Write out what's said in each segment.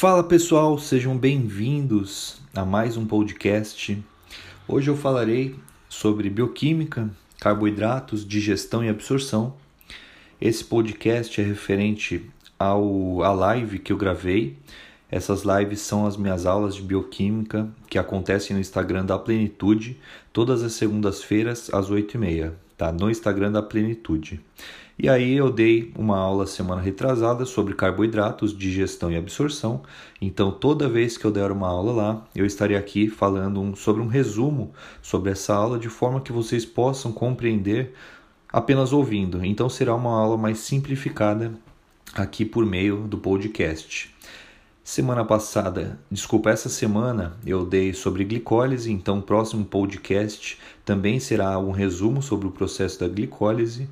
Fala pessoal, sejam bem-vindos a mais um podcast. Hoje eu falarei sobre bioquímica, carboidratos, digestão e absorção. Esse podcast é referente ao a live que eu gravei. Essas lives são as minhas aulas de bioquímica que acontecem no Instagram da Plenitude, todas as segundas-feiras às 8h30, tá? No Instagram da Plenitude. E aí eu dei uma aula semana retrasada sobre carboidratos, digestão e absorção. Então toda vez que eu der uma aula lá, eu estarei aqui falando um, sobre um resumo sobre essa aula de forma que vocês possam compreender apenas ouvindo. Então será uma aula mais simplificada aqui por meio do podcast. Semana passada, desculpa, essa semana eu dei sobre glicólise, então o próximo podcast também será um resumo sobre o processo da glicólise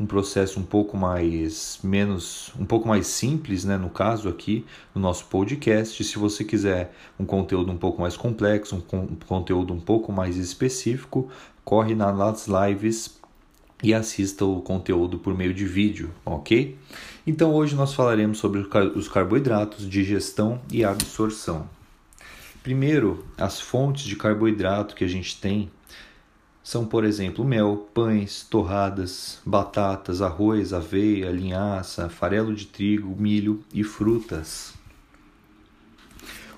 um processo um pouco mais menos um pouco mais simples, né, no caso aqui no nosso podcast. Se você quiser um conteúdo um pouco mais complexo, um, um conteúdo um pouco mais específico, corre nas lives e assista o conteúdo por meio de vídeo, ok? Então hoje nós falaremos sobre os carboidratos, digestão e absorção. Primeiro, as fontes de carboidrato que a gente tem são, por exemplo, mel, pães, torradas, batatas, arroz, aveia, linhaça, farelo de trigo, milho e frutas.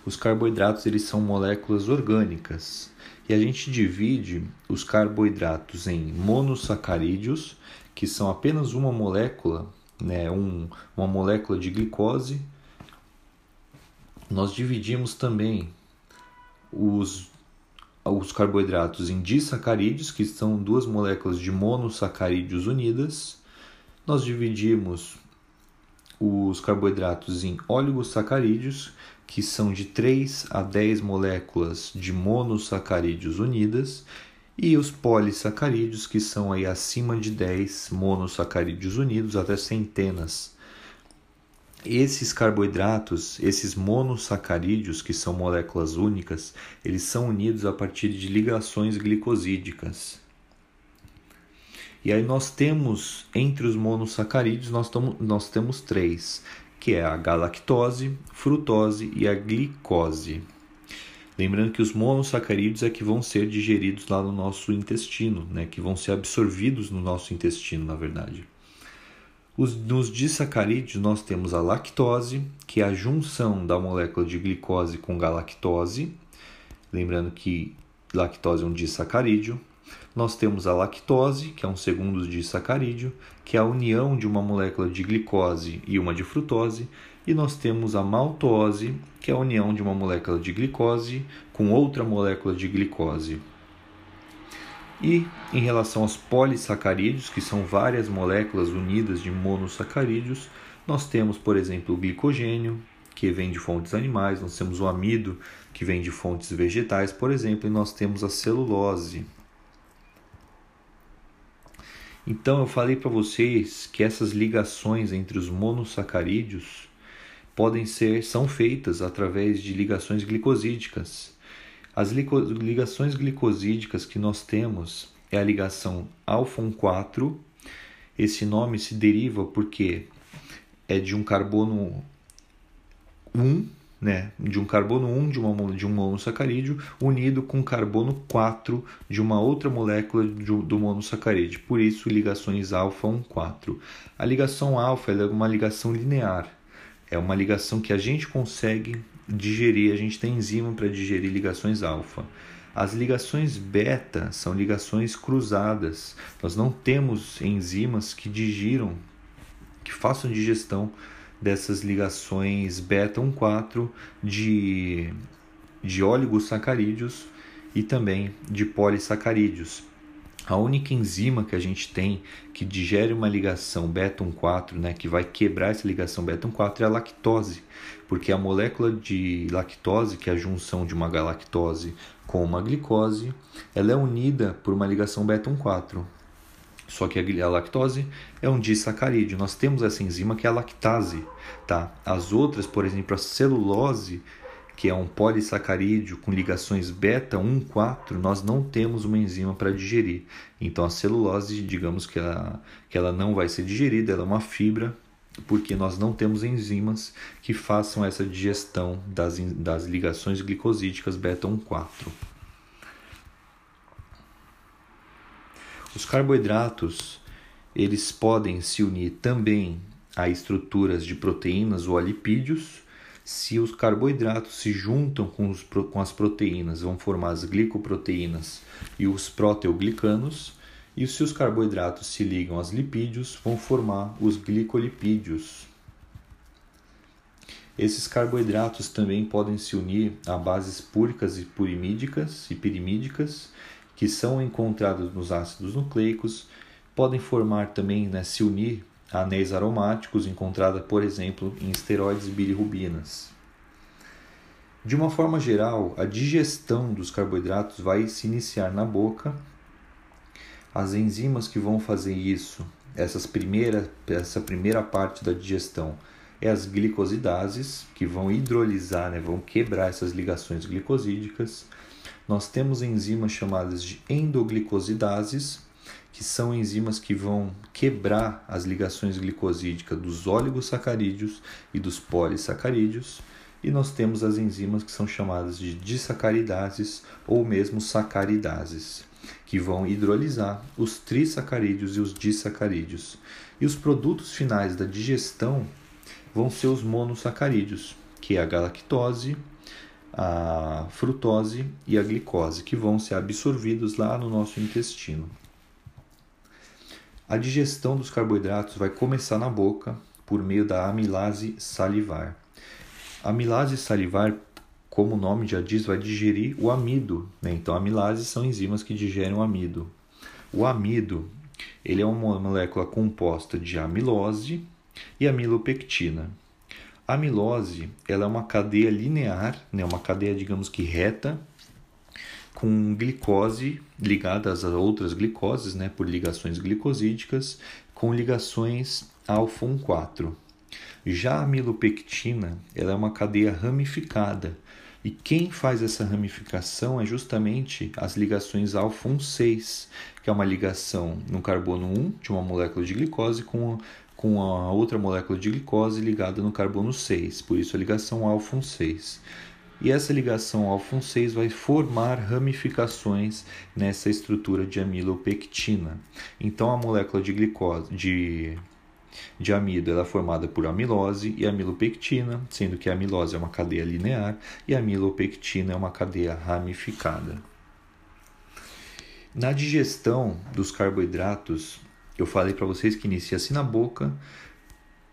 Os carboidratos eles são moléculas orgânicas e a gente divide os carboidratos em monossacarídeos, que são apenas uma molécula, né, um, uma molécula de glicose. Nós dividimos também os os carboidratos em disacarídeos, que são duas moléculas de monossacarídeos unidas. Nós dividimos os carboidratos em oligosacarídeos, que são de 3 a 10 moléculas de monossacarídeos unidas, e os polissacarídeos, que são aí acima de 10 monossacarídeos unidos, até centenas esses carboidratos, esses monossacarídeos, que são moléculas únicas, eles são unidos a partir de ligações glicosídicas. E aí nós temos, entre os monossacarídeos, nós, nós temos três, que é a galactose, frutose e a glicose. Lembrando que os monossacarídeos é que vão ser digeridos lá no nosso intestino, né? que vão ser absorvidos no nosso intestino, na verdade. Os, nos disacarídeos nós temos a lactose, que é a junção da molécula de glicose com galactose. Lembrando que lactose é um disacarídeo. Nós temos a lactose, que é um segundo disacarídeo, que é a união de uma molécula de glicose e uma de frutose. E nós temos a maltose, que é a união de uma molécula de glicose com outra molécula de glicose. E em relação aos polissacarídeos, que são várias moléculas unidas de monossacarídeos, nós temos, por exemplo, o glicogênio, que vem de fontes animais, nós temos o amido, que vem de fontes vegetais, por exemplo, e nós temos a celulose. Então eu falei para vocês que essas ligações entre os monossacarídeos podem ser são feitas através de ligações glicosídicas. As ligações glicosídicas que nós temos é a ligação alfa 4. Esse nome se deriva porque é de um carbono 1, né, de um carbono 1 de, uma, de um monossacarídeo unido com carbono 4 de uma outra molécula do, do monossacarídeo. Por isso, ligações alfa 1, 4. A ligação alfa é uma ligação linear. É uma ligação que a gente consegue digerir, a gente tem enzima para digerir ligações alfa. As ligações beta são ligações cruzadas. Nós não temos enzimas que digiram, que façam digestão dessas ligações beta 1,4 de, de oligosacarídeos e também de polissacarídeos. A única enzima que a gente tem que digere uma ligação beta-1,4, né, que vai quebrar essa ligação beta-1,4 é a lactose, porque a molécula de lactose, que é a junção de uma galactose com uma glicose, ela é unida por uma ligação beta-1,4. Só que a lactose é um disacarídeo. Nós temos essa enzima que é a lactase, tá? As outras, por exemplo, a celulose, que é um polissacarídeo com ligações beta 1, 4, nós não temos uma enzima para digerir. Então a celulose, digamos que ela, que ela não vai ser digerida, ela é uma fibra porque nós não temos enzimas que façam essa digestão das, das ligações glicosídicas beta 1, 4. Os carboidratos eles podem se unir também a estruturas de proteínas ou a lipídios. Se os carboidratos se juntam com, os, com as proteínas, vão formar as glicoproteínas e os proteoglicanos. E se os carboidratos se ligam aos lipídios, vão formar os glicolipídios. Esses carboidratos também podem se unir a bases púricas e purimídicas e pirimídicas, que são encontradas nos ácidos nucleicos, podem formar também, né, se unir anéis aromáticos encontrada, por exemplo, em esteroides bilirrubinas. De uma forma geral, a digestão dos carboidratos vai se iniciar na boca as enzimas que vão fazer isso, essas primeira, essa primeira parte da digestão, é as glicosidases, que vão hidrolisar, né, vão quebrar essas ligações glicosídicas. Nós temos enzimas chamadas de endoglicosidases, que são enzimas que vão quebrar as ligações glicosídicas dos oligosacarídeos e dos polissacarídeos. E nós temos as enzimas que são chamadas de disacaridases ou mesmo sacaridases que vão hidrolisar os trissacarídeos e os disacarídeos. E os produtos finais da digestão vão ser os monossacarídeos, que é a galactose, a frutose e a glicose, que vão ser absorvidos lá no nosso intestino. A digestão dos carboidratos vai começar na boca por meio da amilase salivar. A amilase salivar como o nome já diz, vai digerir o amido. Né? Então, amilases são enzimas que digerem o amido. O amido ele é uma molécula composta de amilose e amilopectina. A amilose ela é uma cadeia linear, né? uma cadeia, digamos que reta, com glicose ligada às outras glicoses, né? por ligações glicosídicas, com ligações alfa-1,4. Já a amilopectina ela é uma cadeia ramificada, e quem faz essa ramificação é justamente as ligações alfa-1,6, que é uma ligação no carbono 1 de uma molécula de glicose com, com a outra molécula de glicose ligada no carbono 6, por isso a ligação alfa-1,6. E essa ligação alfa-1,6 vai formar ramificações nessa estrutura de amilopectina. Então a molécula de glicose de de amido ela é formada por amilose e amilopectina, sendo que a amilose é uma cadeia linear e a amilopectina é uma cadeia ramificada. Na digestão dos carboidratos, eu falei para vocês que inicia-se na boca.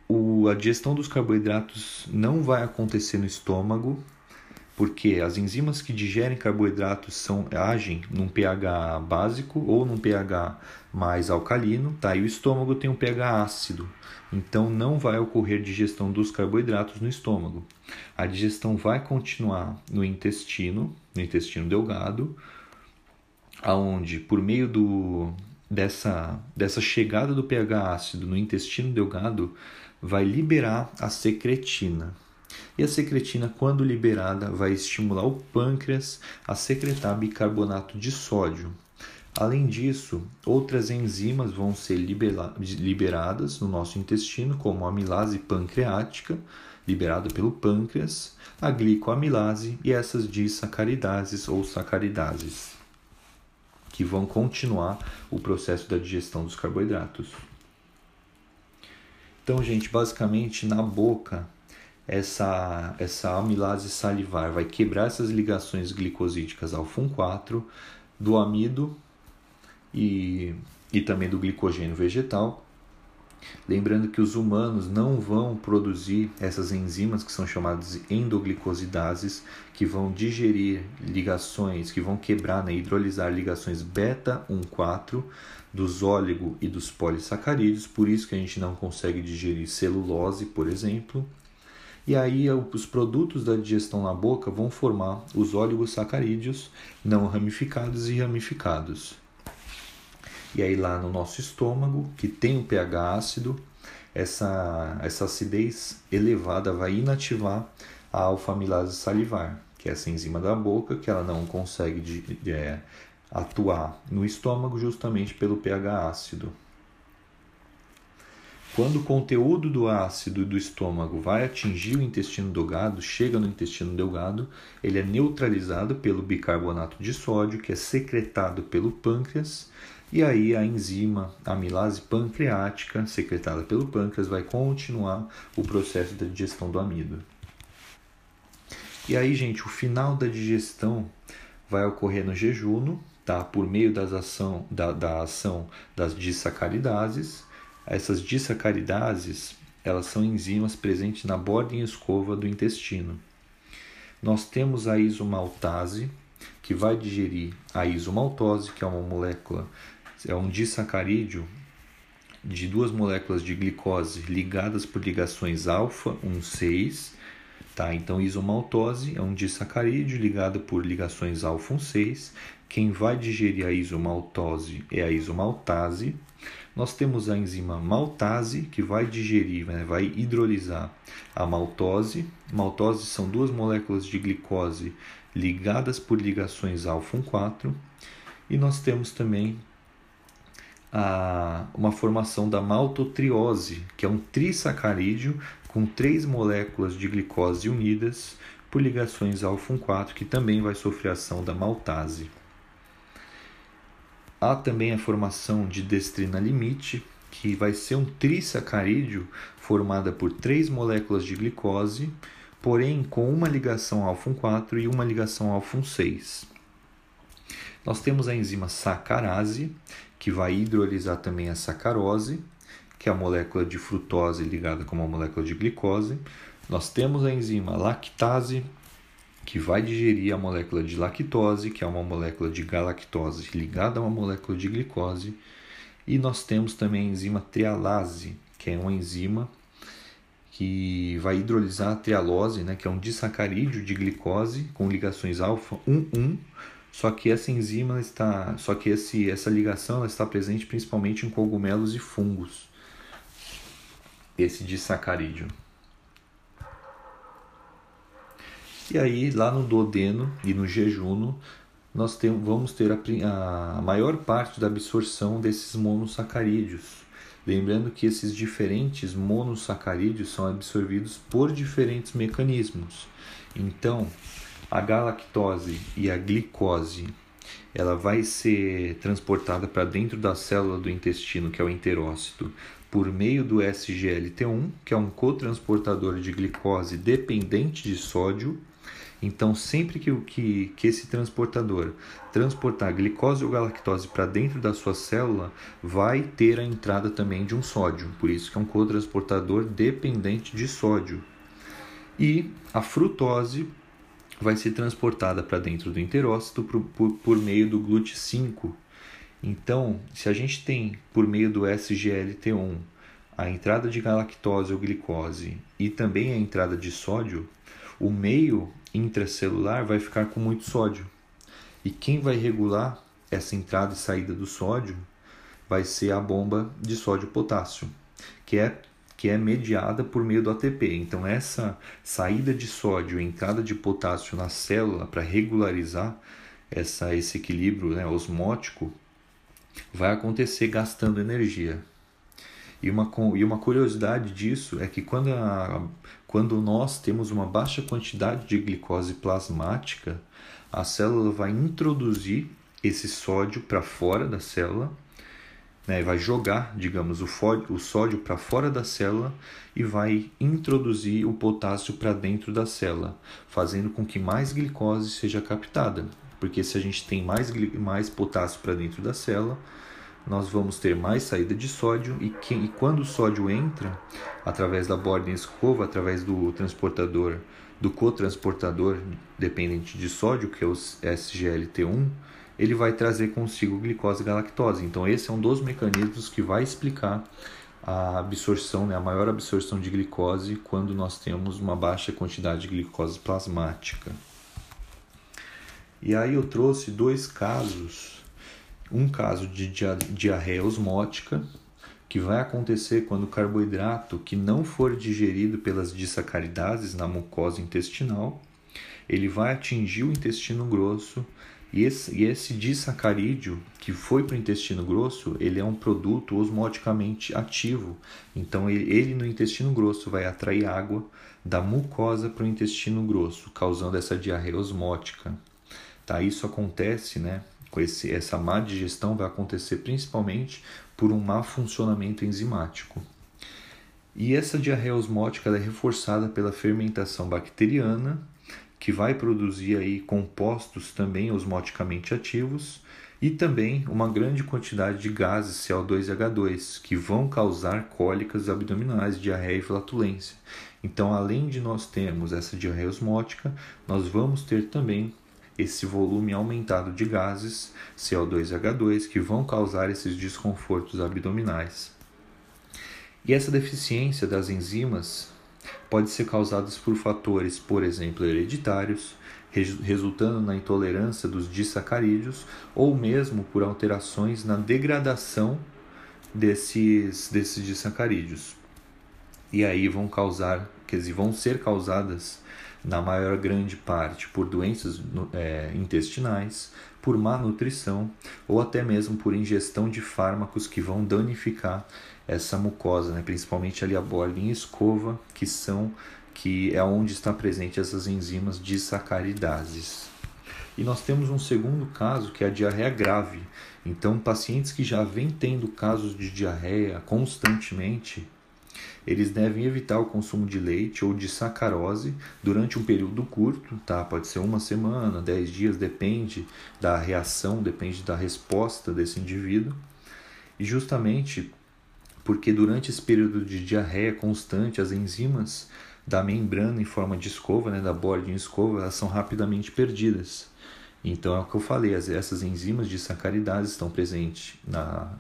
O, a digestão dos carboidratos não vai acontecer no estômago, porque as enzimas que digerem carboidratos são, agem num pH básico ou num pH mais alcalino, tá? E o estômago tem um pH ácido, então não vai ocorrer digestão dos carboidratos no estômago. A digestão vai continuar no intestino, no intestino delgado, aonde por meio do dessa dessa chegada do pH ácido no intestino delgado vai liberar a secretina. E a secretina, quando liberada, vai estimular o pâncreas a secretar bicarbonato de sódio. Além disso, outras enzimas vão ser liberadas no nosso intestino, como a amilase pancreática, liberada pelo pâncreas, a glicoamilase e essas disacaridases ou sacaridases, que vão continuar o processo da digestão dos carboidratos. Então, gente, basicamente na boca essa, essa amilase salivar vai quebrar essas ligações glicosídicas alfa-1,4 do amido e, e também do glicogênio vegetal. Lembrando que os humanos não vão produzir essas enzimas que são chamadas endoglicosidases, que vão digerir ligações, que vão quebrar, né, hidrolisar ligações beta-1,4 dos óligo e dos polissacarídeos, por isso que a gente não consegue digerir celulose, por exemplo. E aí os produtos da digestão na boca vão formar os oligosacarídeos não ramificados e ramificados. E aí lá no nosso estômago, que tem um pH ácido, essa, essa acidez elevada vai inativar a alfamilase salivar, que é essa enzima da boca que ela não consegue de, de, é, atuar no estômago justamente pelo pH ácido. Quando o conteúdo do ácido do estômago vai atingir o intestino delgado, chega no intestino delgado, ele é neutralizado pelo bicarbonato de sódio, que é secretado pelo pâncreas, e aí a enzima amilase pancreática, secretada pelo pâncreas, vai continuar o processo da digestão do amido. E aí, gente, o final da digestão vai ocorrer no jejum, tá? Por meio das ação, da, da ação das disacaridases essas disacaridases, elas são enzimas presentes na borda em escova do intestino. Nós temos a isomaltase, que vai digerir a isomaltose, que é uma molécula, é um disacarídeo de duas moléculas de glicose ligadas por ligações alfa 1,6. Tá? Então, isomaltose é um disacarídeo ligado por ligações alfa 1,6. Quem vai digerir a isomaltose é a isomaltase nós temos a enzima maltase, que vai digerir, né, vai hidrolisar a maltose. Maltose são duas moléculas de glicose ligadas por ligações alfa-1,4. E nós temos também a, uma formação da maltotriose, que é um trissacarídeo com três moléculas de glicose unidas por ligações alfa-1,4, que também vai sofrer ação da maltase. Há também a formação de destrina limite, que vai ser um trissacarídeo formada por três moléculas de glicose, porém com uma ligação alfa-1,4 e uma ligação alfa-1,6. Nós temos a enzima sacarase, que vai hidrolisar também a sacarose, que é a molécula de frutose ligada com uma molécula de glicose. Nós temos a enzima lactase, que vai digerir a molécula de lactose, que é uma molécula de galactose ligada a uma molécula de glicose, e nós temos também a enzima trialase, que é uma enzima que vai hidrolisar a trialose, né, que é um disacarídeo de glicose com ligações alfa 1,1, só que essa enzima está, só que esse, essa ligação está presente principalmente em cogumelos e fungos. Esse disacarídeo. E aí, lá no duodeno e no jejuno, nós tem, vamos ter a, a maior parte da absorção desses monossacarídeos. Lembrando que esses diferentes monossacarídeos são absorvidos por diferentes mecanismos. Então, a galactose e a glicose ela vai ser transportada para dentro da célula do intestino, que é o enterócito, por meio do SGLT1, que é um cotransportador de glicose dependente de sódio, então, sempre que, que, que esse transportador transportar glicose ou galactose para dentro da sua célula, vai ter a entrada também de um sódio. Por isso que é um cotransportador dependente de sódio. E a frutose vai ser transportada para dentro do enterócito por, por, por meio do GLUT5. Então, se a gente tem por meio do SGLT1 a entrada de galactose ou glicose e também a entrada de sódio, o meio intracelular vai ficar com muito sódio. E quem vai regular essa entrada e saída do sódio vai ser a bomba de sódio-potássio, que é que é mediada por meio do ATP. Então essa saída de sódio e entrada de potássio na célula para regularizar essa, esse equilíbrio né, osmótico vai acontecer gastando energia. E uma, e uma curiosidade disso é que quando, a, quando nós temos uma baixa quantidade de glicose plasmática, a célula vai introduzir esse sódio para fora da célula, né, vai jogar, digamos, o, o sódio para fora da célula e vai introduzir o potássio para dentro da célula, fazendo com que mais glicose seja captada. Porque se a gente tem mais, mais potássio para dentro da célula, nós vamos ter mais saída de sódio e, que, e quando o sódio entra através da borda em escova, através do transportador, do cotransportador dependente de sódio, que é o SGLT1, ele vai trazer consigo glicose e galactose. Então esse é um dos mecanismos que vai explicar a absorção, né, a maior absorção de glicose quando nós temos uma baixa quantidade de glicose plasmática. E aí eu trouxe dois casos um caso de diarreia osmótica, que vai acontecer quando o carboidrato que não for digerido pelas disacaridases na mucosa intestinal, ele vai atingir o intestino grosso E esse, e esse disacarídeo que foi para o intestino grosso, ele é um produto osmoticamente ativo. Então, ele, ele no intestino grosso vai atrair água da mucosa para o intestino grosso, causando essa diarreia osmótica. Tá? Isso acontece, né? Esse, essa má digestão vai acontecer principalmente por um má funcionamento enzimático. E essa diarreia osmótica é reforçada pela fermentação bacteriana, que vai produzir aí compostos também osmoticamente ativos e também uma grande quantidade de gases CO2 e H2 que vão causar cólicas abdominais, diarreia e flatulência. Então, além de nós termos essa diarreia osmótica, nós vamos ter também esse volume aumentado de gases CO2 e H2 que vão causar esses desconfortos abdominais. E essa deficiência das enzimas pode ser causada por fatores, por exemplo, hereditários, resultando na intolerância dos disacarídeos ou mesmo por alterações na degradação desses, desses disacarídeos. E aí vão causar, quer dizer, vão ser causadas na maior grande parte por doenças é, intestinais, por má nutrição ou até mesmo por ingestão de fármacos que vão danificar essa mucosa, né? principalmente ali a em escova, que são que é onde está presente essas enzimas disacaridases. E nós temos um segundo caso que é a diarreia grave. Então, pacientes que já vêm tendo casos de diarreia constantemente, eles devem evitar o consumo de leite ou de sacarose durante um período curto, tá? Pode ser uma semana, dez dias, depende da reação, depende da resposta desse indivíduo. E justamente porque durante esse período de diarreia constante, as enzimas da membrana em forma de escova, né, da borda em escova, elas são rapidamente perdidas. Então é o que eu falei, essas enzimas de sacaridase estão presentes na,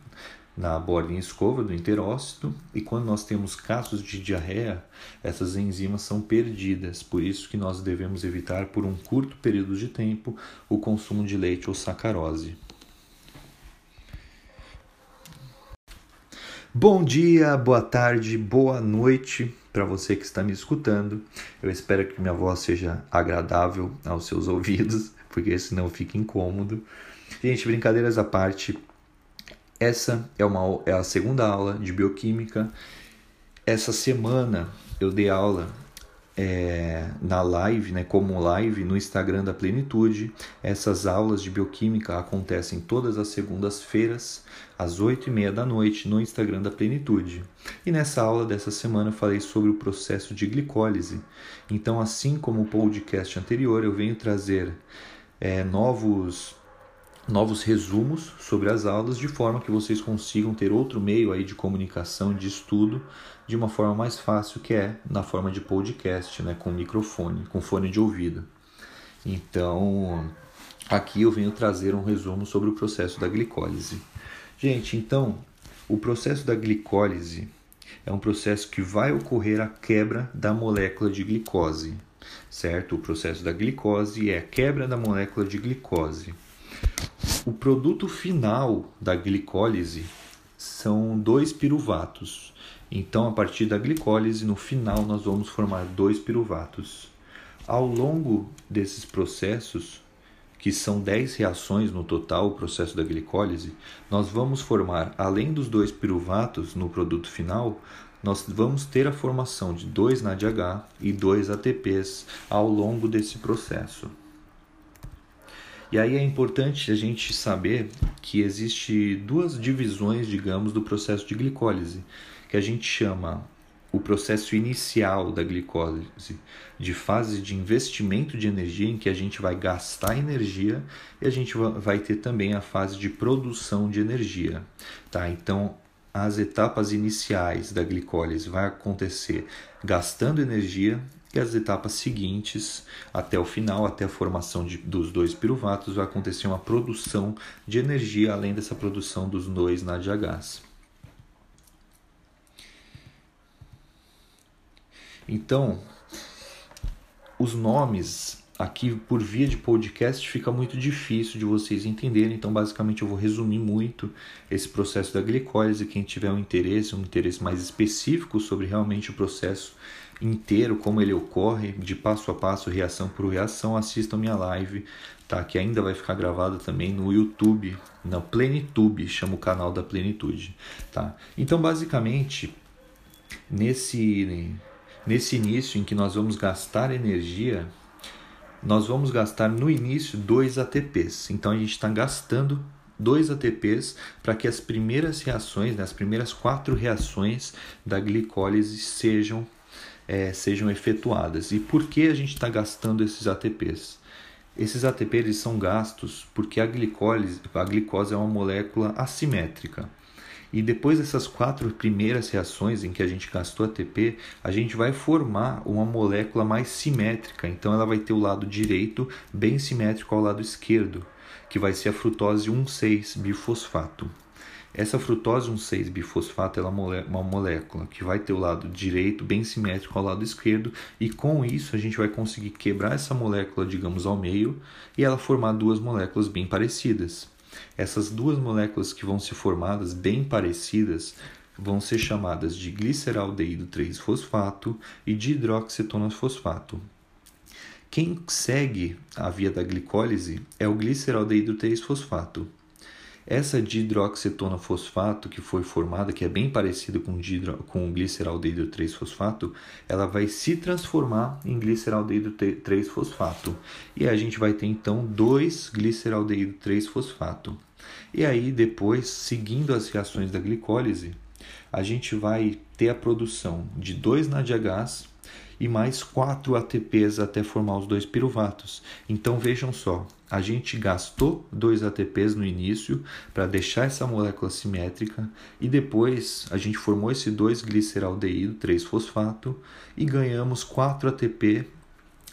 na borda em escova do enterócito e quando nós temos casos de diarreia, essas enzimas são perdidas. Por isso que nós devemos evitar por um curto período de tempo o consumo de leite ou sacarose. Bom dia, boa tarde, boa noite para você que está me escutando. Eu espero que minha voz seja agradável aos seus ouvidos, porque senão fica incômodo. Gente, brincadeiras à parte, essa é, uma, é a segunda aula de bioquímica. Essa semana eu dei aula é, na live, né, como live no Instagram da Plenitude. Essas aulas de bioquímica acontecem todas as segundas-feiras, às 8h30 da noite, no Instagram da Plenitude. E nessa aula dessa semana eu falei sobre o processo de glicólise. Então, assim como o podcast anterior, eu venho trazer é, novos novos resumos sobre as aulas de forma que vocês consigam ter outro meio aí de comunicação, de estudo, de uma forma mais fácil que é na forma de podcast, né, com microfone, com fone de ouvido. Então, aqui eu venho trazer um resumo sobre o processo da glicólise. Gente, então, o processo da glicólise é um processo que vai ocorrer a quebra da molécula de glicose, certo? O processo da glicose é a quebra da molécula de glicose. O produto final da glicólise são dois piruvatos. Então, a partir da glicólise, no final, nós vamos formar dois piruvatos. Ao longo desses processos, que são 10 reações no total, o processo da glicólise, nós vamos formar, além dos dois piruvatos no produto final, nós vamos ter a formação de dois NADH e dois ATPs ao longo desse processo. E aí é importante a gente saber que existe duas divisões, digamos, do processo de glicólise, que a gente chama o processo inicial da glicólise, de fase de investimento de energia, em que a gente vai gastar energia, e a gente vai ter também a fase de produção de energia. Tá? Então, as etapas iniciais da glicólise vai acontecer gastando energia e as etapas seguintes, até o final, até a formação de, dos dois piruvatos, vai acontecer uma produção de energia, além dessa produção dos dois NADHs. Então, os nomes aqui por via de podcast fica muito difícil de vocês entenderem, então basicamente eu vou resumir muito esse processo da glicólise. Quem tiver um interesse, um interesse mais específico sobre realmente o processo inteiro como ele ocorre, de passo a passo, reação por reação, assistam minha live, tá? Que ainda vai ficar gravada também no YouTube, na Plenitude, chama o canal da Plenitude, tá? Então, basicamente, nesse nesse início em que nós vamos gastar energia, nós vamos gastar no início 2 ATPs. Então a gente está gastando 2 ATPs para que as primeiras reações, né, as primeiras quatro reações da glicólise sejam, é, sejam efetuadas. E por que a gente está gastando esses ATPs? Esses ATPs são gastos porque a glicólise, a glicose é uma molécula assimétrica. E depois dessas quatro primeiras reações em que a gente gastou ATP, a gente vai formar uma molécula mais simétrica. Então ela vai ter o lado direito bem simétrico ao lado esquerdo, que vai ser a frutose 1,6-bifosfato. Essa frutose 1,6-bifosfato é uma molécula que vai ter o lado direito bem simétrico ao lado esquerdo e com isso a gente vai conseguir quebrar essa molécula, digamos, ao meio e ela formar duas moléculas bem parecidas. Essas duas moléculas que vão ser formadas bem parecidas vão ser chamadas de gliceraldeído 3-fosfato e de hidroxetona-fosfato. Quem segue a via da glicólise é o gliceraldeído 3-fosfato. Essa dihidroxetona fosfato que foi formada, que é bem parecida com, dihidro, com gliceraldeído 3-fosfato, ela vai se transformar em gliceraldeído 3-fosfato. E a gente vai ter então dois gliceraldeído 3-fosfato. E aí depois, seguindo as reações da glicólise, a gente vai ter a produção de dois NADH e mais 4 ATPs até formar os dois piruvatos. Então vejam só, a gente gastou 2 ATPs no início para deixar essa molécula simétrica e depois a gente formou esse 2 gliceraldeído 3-fosfato e ganhamos 4 ATP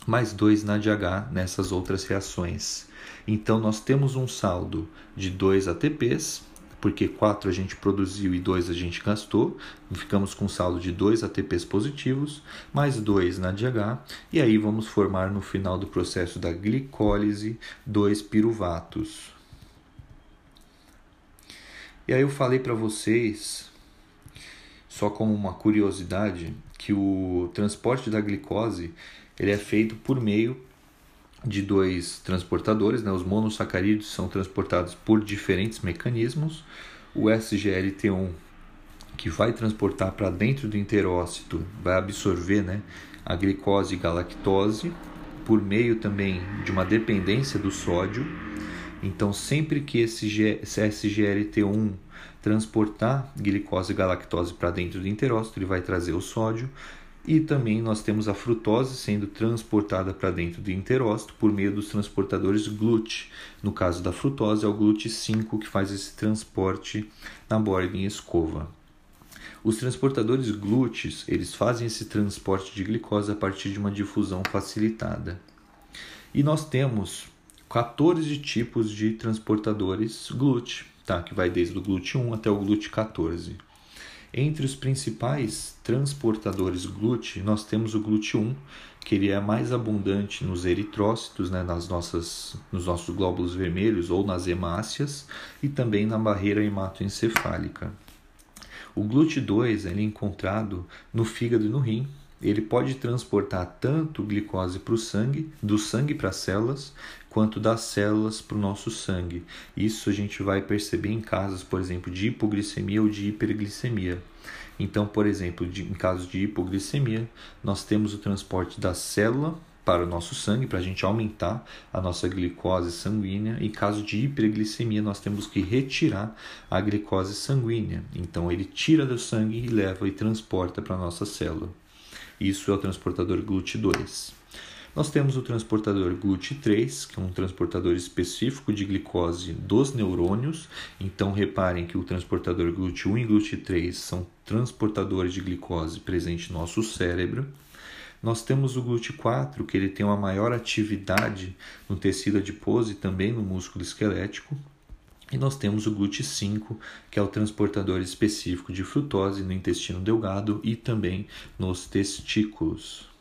mais 2 NADH nessas outras reações. Então nós temos um saldo de 2 ATPs porque 4 a gente produziu e 2 a gente gastou, ficamos com saldo de 2 ATPs positivos, mais 2 na DH, e aí vamos formar no final do processo da glicólise 2 piruvatos. E aí eu falei para vocês, só como uma curiosidade, que o transporte da glicose ele é feito por meio de dois transportadores, né? os monossacarídeos são transportados por diferentes mecanismos. O SGLT1, que vai transportar para dentro do interócito, vai absorver né? a glicose e galactose, por meio também de uma dependência do sódio. Então, sempre que esse SGLT1 transportar glicose e galactose para dentro do interócito, ele vai trazer o sódio e também nós temos a frutose sendo transportada para dentro do interócito por meio dos transportadores GLUT. No caso da frutose, é o GLUT5 que faz esse transporte na borda em escova. Os transportadores GLUTs, eles fazem esse transporte de glicose a partir de uma difusão facilitada. E nós temos 14 tipos de transportadores GLUT, tá? que vai desde o GLUT1 até o GLUT14. Entre os principais transportadores GLUT, nós temos o GLUT1, que ele é mais abundante nos eritrócitos, né, nas nossas, nos nossos glóbulos vermelhos ou nas hemácias, e também na barreira hematoencefálica. O GLUT2 ele é encontrado no fígado e no rim, ele pode transportar tanto glicose para o sangue, do sangue para as células, quanto das células para o nosso sangue. Isso a gente vai perceber em casos, por exemplo, de hipoglicemia ou de hiperglicemia. Então, por exemplo, de, em casos de hipoglicemia, nós temos o transporte da célula para o nosso sangue, para a gente aumentar a nossa glicose sanguínea. Em caso de hiperglicemia, nós temos que retirar a glicose sanguínea. Então, ele tira do sangue e leva e transporta para a nossa célula. Isso é o transportador GLUT2. Nós temos o transportador GLUT3, que é um transportador específico de glicose dos neurônios. Então, reparem que o transportador GLUT1 e GLUT3 são transportadores de glicose presente no nosso cérebro. Nós temos o GLUT4, que ele tem uma maior atividade no tecido adiposo e também no músculo esquelético. E nós temos o GLUT5, que é o transportador específico de frutose no intestino delgado e também nos testículos.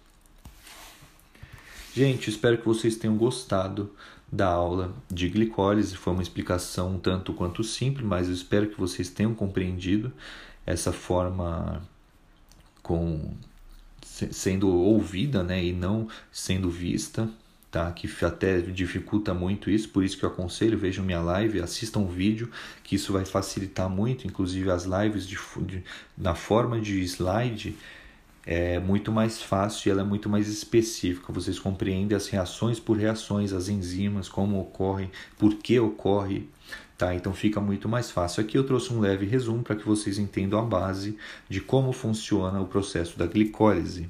Gente, espero que vocês tenham gostado da aula de glicólise. Foi uma explicação um tanto quanto simples, mas eu espero que vocês tenham compreendido essa forma com sendo ouvida né, e não sendo vista, tá? que até dificulta muito isso, por isso que eu aconselho, vejam minha live, assistam o vídeo, que isso vai facilitar muito, inclusive as lives de, de, na forma de slide é muito mais fácil e ela é muito mais específica. Vocês compreendem as reações por reações, as enzimas, como ocorrem, por que ocorre, tá? Então fica muito mais fácil. Aqui eu trouxe um leve resumo para que vocês entendam a base de como funciona o processo da glicólise.